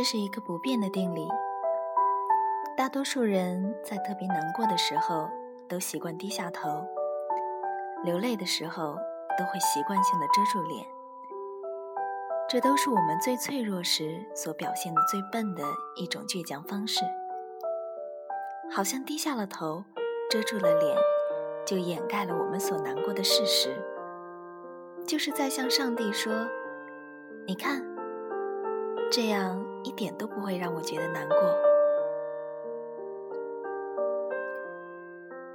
这是一个不变的定理。大多数人在特别难过的时候都习惯低下头，流泪的时候都会习惯性的遮住脸。这都是我们最脆弱时所表现的最笨的一种倔强方式。好像低下了头，遮住了脸，就掩盖了我们所难过的事实，就是在向上帝说：“你看，这样一点都不会让我觉得难过。”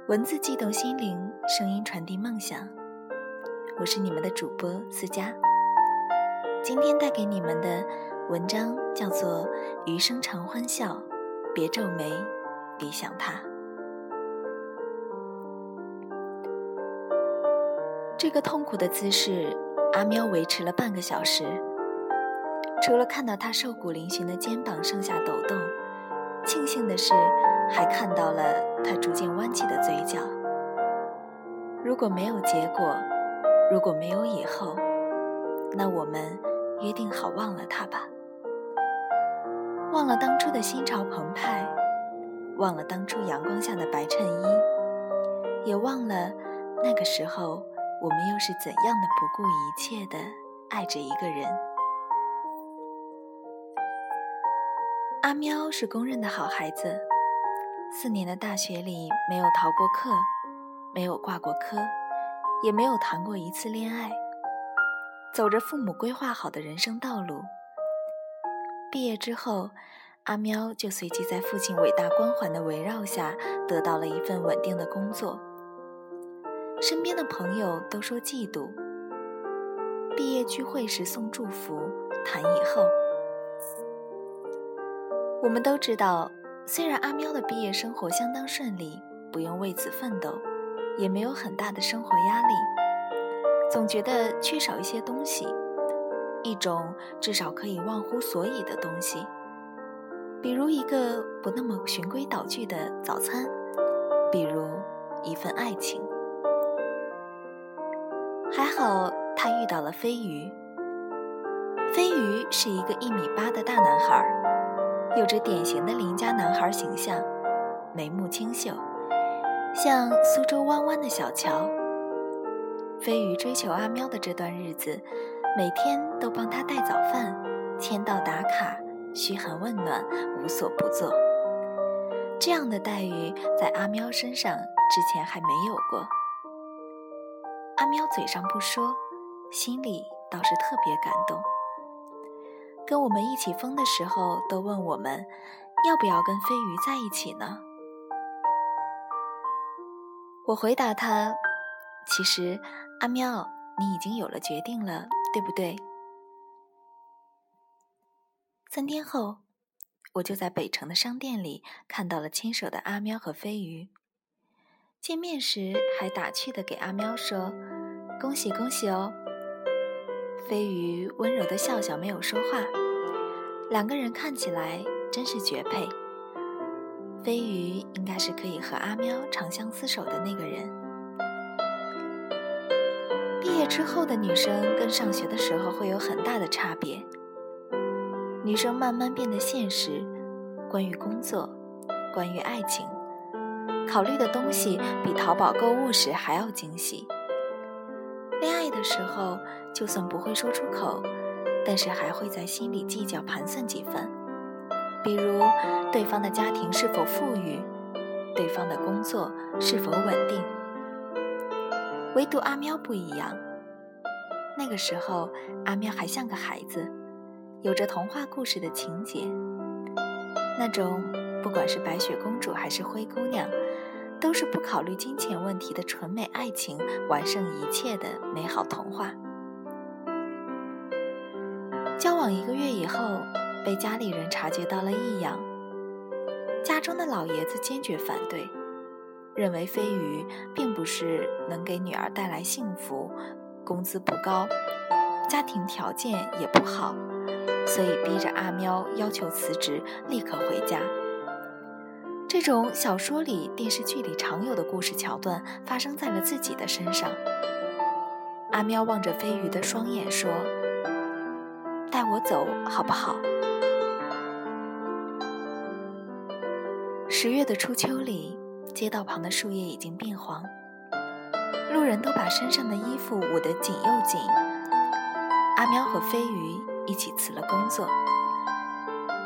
文字悸动心灵，声音传递梦想。我是你们的主播思佳。今天带给你们的文章叫做《余生常欢笑，别皱眉》。别想他。这个痛苦的姿势，阿喵维持了半个小时。除了看到他瘦骨嶙峋的肩膀上下抖动，庆幸的是，还看到了他逐渐弯起的嘴角。如果没有结果，如果没有以后，那我们约定好忘了他吧，忘了当初的心潮澎湃。忘了当初阳光下的白衬衣，也忘了那个时候我们又是怎样的不顾一切的爱着一个人。阿喵是公认的好孩子，四年的大学里没有逃过课，没有挂过科，也没有谈过一次恋爱，走着父母规划好的人生道路。毕业之后。阿喵就随即在父亲伟大光环的围绕下，得到了一份稳定的工作。身边的朋友都说嫉妒。毕业聚会时送祝福，谈以后。我们都知道，虽然阿喵的毕业生活相当顺利，不用为此奋斗，也没有很大的生活压力，总觉得缺少一些东西，一种至少可以忘乎所以的东西。比如一个不那么循规蹈矩的早餐，比如一份爱情。还好他遇到了飞鱼。飞鱼是一个一米八的大男孩，有着典型的邻家男孩形象，眉目清秀，像苏州弯弯的小桥。飞鱼追求阿喵的这段日子，每天都帮他带早饭，签到打卡。嘘寒问暖，无所不做。这样的待遇在阿喵身上之前还没有过。阿喵嘴上不说，心里倒是特别感动。跟我们一起疯的时候，都问我们要不要跟飞鱼在一起呢？我回答他：“其实，阿喵，你已经有了决定了，对不对？”三天后，我就在北城的商店里看到了牵手的阿喵和飞鱼。见面时还打趣的给阿喵说：“恭喜恭喜哦。”飞鱼温柔的笑笑，没有说话。两个人看起来真是绝配。飞鱼应该是可以和阿喵长相厮守的那个人。毕业之后的女生跟上学的时候会有很大的差别。女生慢慢变得现实，关于工作，关于爱情，考虑的东西比淘宝购物时还要精细。恋爱的时候，就算不会说出口，但是还会在心里计较盘算几分，比如对方的家庭是否富裕，对方的工作是否稳定。唯独阿喵不一样，那个时候阿喵还像个孩子。有着童话故事的情节，那种不管是白雪公主还是灰姑娘，都是不考虑金钱问题的纯美爱情，完胜一切的美好童话。交往一个月以后，被家里人察觉到了异样，家中的老爷子坚决反对，认为飞鱼并不是能给女儿带来幸福，工资不高，家庭条件也不好。所以逼着阿喵要求辞职，立刻回家。这种小说里、电视剧里常有的故事桥段，发生在了自己的身上。阿喵望着飞鱼的双眼说：“带我走好不好？”十月的初秋里，街道旁的树叶已经变黄，路人都把身上的衣服捂得紧又紧。阿喵和飞鱼一起辞了工作，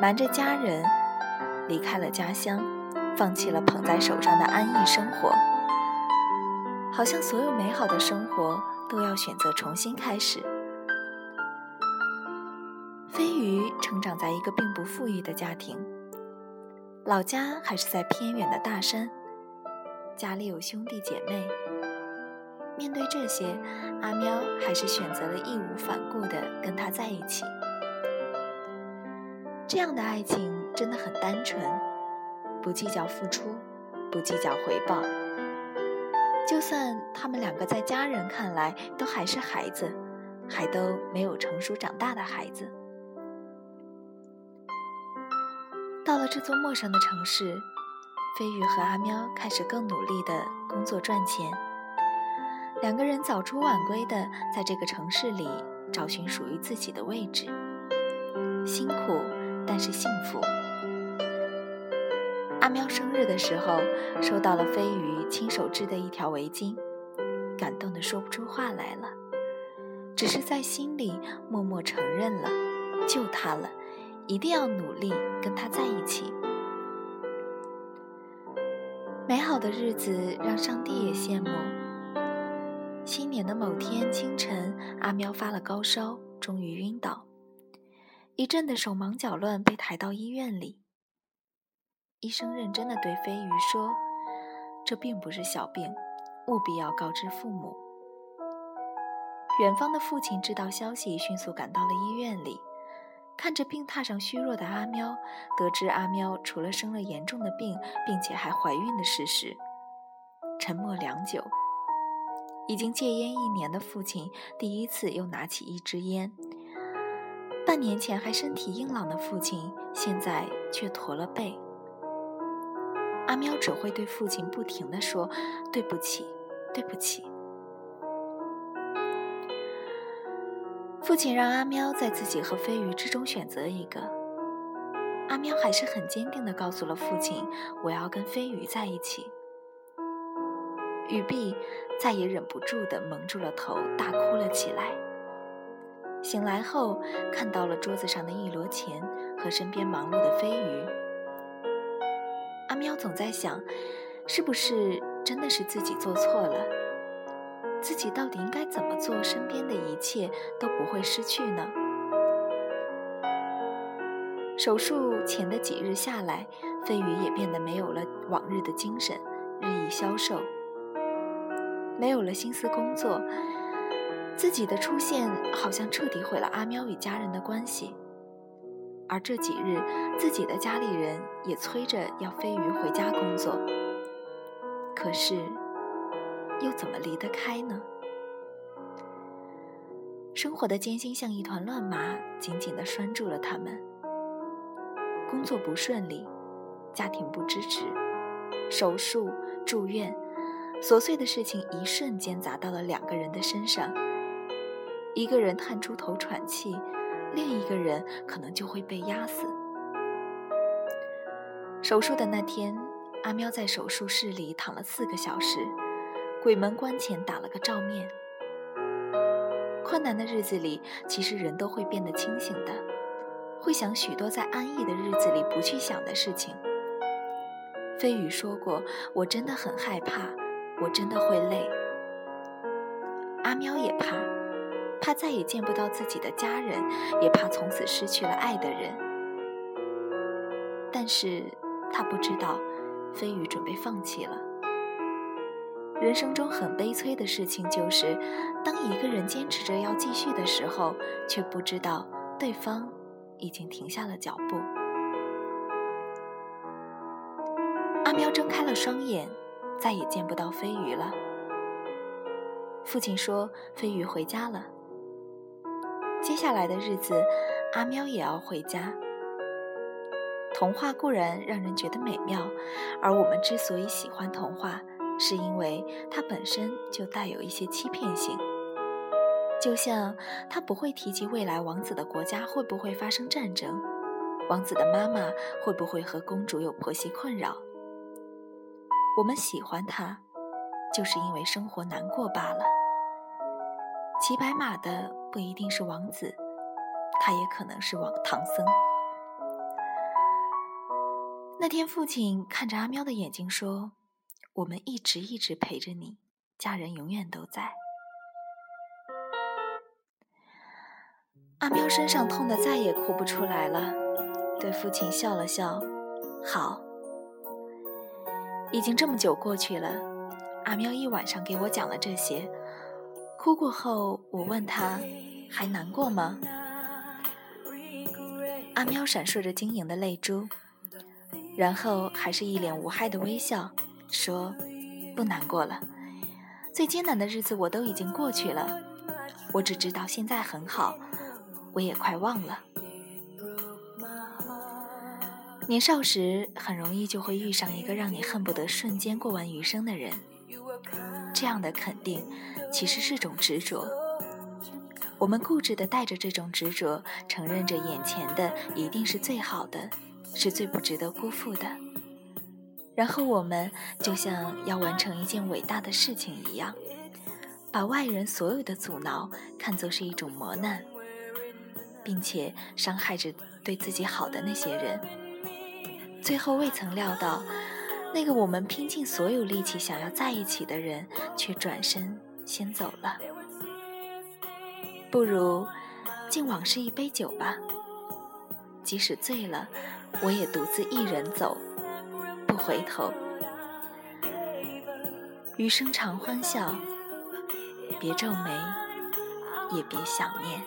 瞒着家人离开了家乡，放弃了捧在手上的安逸生活，好像所有美好的生活都要选择重新开始。飞鱼成长在一个并不富裕的家庭，老家还是在偏远的大山，家里有兄弟姐妹。面对这些，阿喵还是选择了义无反顾的跟他在一起。这样的爱情真的很单纯，不计较付出，不计较回报。就算他们两个在家人看来都还是孩子，还都没有成熟长大的孩子。到了这座陌生的城市，飞鱼和阿喵开始更努力的工作赚钱。两个人早出晚归的在这个城市里找寻属于自己的位置，辛苦但是幸福。阿喵生日的时候收到了飞鱼亲手织的一条围巾，感动的说不出话来了，只是在心里默默承认了，就他了。一定要努力跟他在一起。美好的日子让上帝也羡慕。新年的某天清晨，阿喵发了高烧，终于晕倒，一阵的手忙脚乱，被抬到医院里。医生认真的对飞鱼说：“这并不是小病，务必要告知父母。”远方的父亲知道消息，迅速赶到了医院里。看着病榻上虚弱的阿喵，得知阿喵除了生了严重的病，并且还怀孕的事实，沉默良久。已经戒烟一年的父亲第一次又拿起一支烟。半年前还身体硬朗的父亲，现在却驼了背。阿喵只会对父亲不停的说：“对不起，对不起。”父亲让阿喵在自己和飞鱼之中选择一个。阿喵还是很坚定的告诉了父亲：“我要跟飞鱼在一起。”雨碧再也忍不住的蒙住了头，大哭了起来。醒来后，看到了桌子上的一摞钱和身边忙碌的飞鱼。阿喵总在想，是不是真的是自己做错了？自己到底应该怎么做，身边的一切都不会失去呢？手术前的几日下来，飞鱼也变得没有了往日的精神，日益消瘦，没有了心思工作。自己的出现好像彻底毁了阿喵与家人的关系，而这几日，自己的家里人也催着要飞鱼回家工作，可是。又怎么离得开呢？生活的艰辛像一团乱麻，紧紧地拴住了他们。工作不顺利，家庭不支持，手术、住院，琐碎的事情一瞬间砸到了两个人的身上。一个人探出头喘气，另一个人可能就会被压死。手术的那天，阿喵在手术室里躺了四个小时。鬼门关前打了个照面。困难的日子里，其实人都会变得清醒的，会想许多在安逸的日子里不去想的事情。飞宇说过：“我真的很害怕，我真的会累。”阿喵也怕，怕再也见不到自己的家人，也怕从此失去了爱的人。但是他不知道，飞宇准备放弃了。人生中很悲催的事情就是，当一个人坚持着要继续的时候，却不知道对方已经停下了脚步。阿喵睁开了双眼，再也见不到飞鱼了。父亲说：“飞鱼回家了。”接下来的日子，阿喵也要回家。童话固然让人觉得美妙，而我们之所以喜欢童话。是因为它本身就带有一些欺骗性，就像他不会提及未来王子的国家会不会发生战争，王子的妈妈会不会和公主有婆媳困扰，我们喜欢他，就是因为生活难过罢了。骑白马的不一定是王子，他也可能是王唐僧。那天，父亲看着阿喵的眼睛说：“我们一直一直陪着你，家人永远都在。”阿喵身上痛得再也哭不出来了，对父亲笑了笑：“好。”已经这么久过去了，阿喵一晚上给我讲了这些。哭过后，我问他：“还难过吗？”阿喵闪烁着晶莹的泪珠。然后还是一脸无害的微笑，说：“不难过了，最艰难的日子我都已经过去了，我只知道现在很好，我也快忘了。年少时很容易就会遇上一个让你恨不得瞬间过完余生的人，这样的肯定其实是种执着。我们固执的带着这种执着，承认着眼前的一定是最好的。”是最不值得辜负的。然后我们就像要完成一件伟大的事情一样，把外人所有的阻挠看作是一种磨难，并且伤害着对自己好的那些人。最后未曾料到，那个我们拼尽所有力气想要在一起的人，却转身先走了。不如敬往事一杯酒吧，即使醉了。我也独自一人走，不回头。余生常欢笑，别皱眉，也别想念。